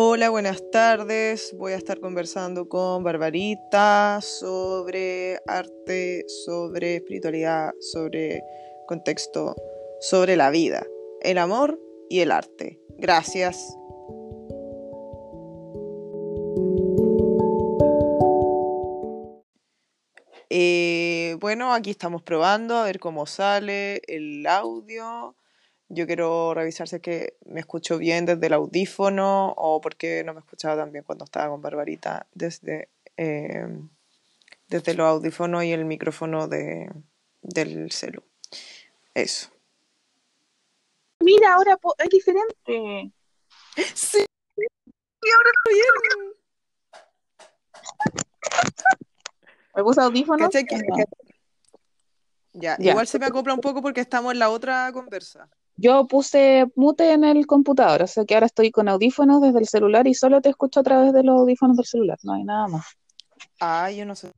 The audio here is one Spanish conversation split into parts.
Hola, buenas tardes. Voy a estar conversando con Barbarita sobre arte, sobre espiritualidad, sobre contexto, sobre la vida, el amor y el arte. Gracias. Eh, bueno, aquí estamos probando a ver cómo sale el audio. Yo quiero revisar si es que me escucho bien desde el audífono o porque no me escuchaba tan bien cuando estaba con Barbarita desde, eh, desde los audífonos y el micrófono de, del celu. Eso. Mira, ahora es diferente. Sí, y ahora está bien. Me puse audífonos. ¿Cachai que- Ya, Ya. igual se me acopla un poco porque estamos en la otra conversa. Yo puse mute en el computador, o sea que ahora estoy con audífonos desde el celular y solo te escucho a través de los audífonos del celular, no hay nada más. Ah, yo no sé.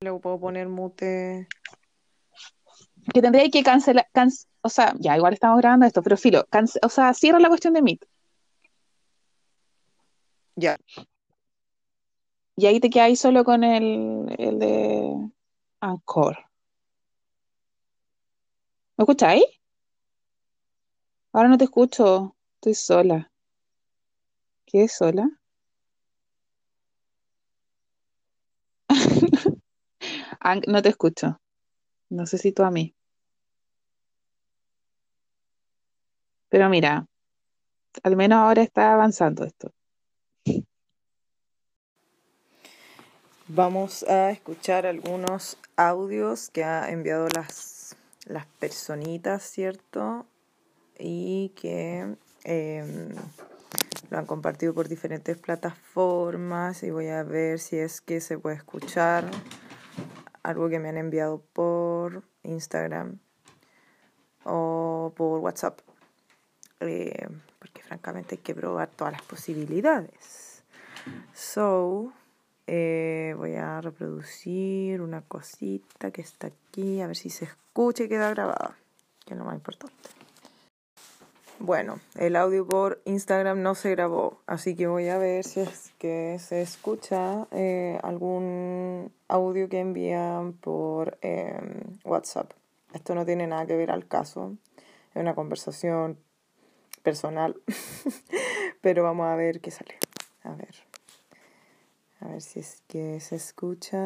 Le puedo poner mute. Que tendría que cancelar, canc- o sea, ya igual estamos grabando esto, pero filo, o sea, cierra la cuestión de Meet Ya. y ahí te quedas solo con el, el de Anchor. ¿Me escucháis? Ahora no te escucho, estoy sola. ¿Qué sola? An- no te escucho. No sé si tú a mí. Pero mira, al menos ahora está avanzando esto. Vamos a escuchar algunos audios que ha enviado las, las personitas, ¿cierto? Y que em, lo han compartido por diferentes plataformas y voy a ver si es que se puede escuchar algo que me han enviado por Instagram o por WhatsApp. Eh, porque francamente hay que probar todas las posibilidades. So, eh, voy a reproducir una cosita que está aquí, a ver si se escucha y queda grabada, que es lo más importante. Bueno, el audio por Instagram no se grabó, así que voy a ver si es que se escucha eh, algún audio que envían por eh, WhatsApp. Esto no tiene nada que ver al caso, es una conversación personal, pero vamos a ver qué sale. A ver. A ver si es que se escucha.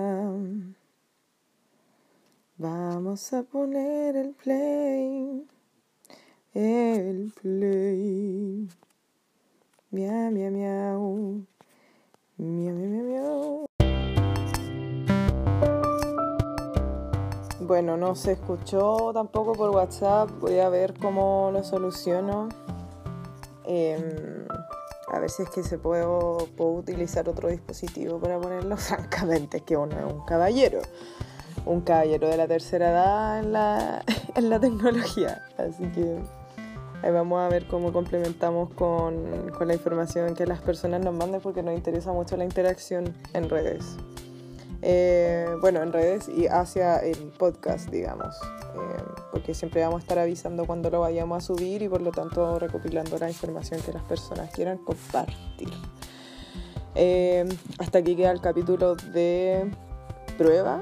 Vamos a poner el play. El play. Miau, miau, miau. Miau, miau, miau. Bueno, no se escuchó tampoco por WhatsApp. Voy a ver cómo lo soluciono. Em, a ver si es que se puedo, puedo utilizar otro dispositivo para ponerlo. Francamente, es que uno es un caballero. Un caballero de la tercera edad en la, en la tecnología. Así que ahí vamos a ver cómo complementamos con, con la información que las personas nos manden porque nos interesa mucho la interacción en redes. Eh, bueno, en redes y hacia el podcast, digamos, eh, porque siempre vamos a estar avisando cuando lo vayamos a subir y por lo tanto recopilando la información que las personas quieran compartir. Eh, hasta aquí queda el capítulo de prueba.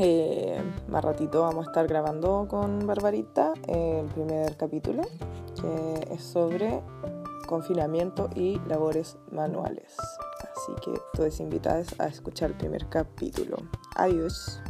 Eh, más ratito vamos a estar grabando con Barbarita el primer capítulo, que es sobre confinamiento y labores manuales. Así que todos invitados a escuchar el primer capítulo. Adiós.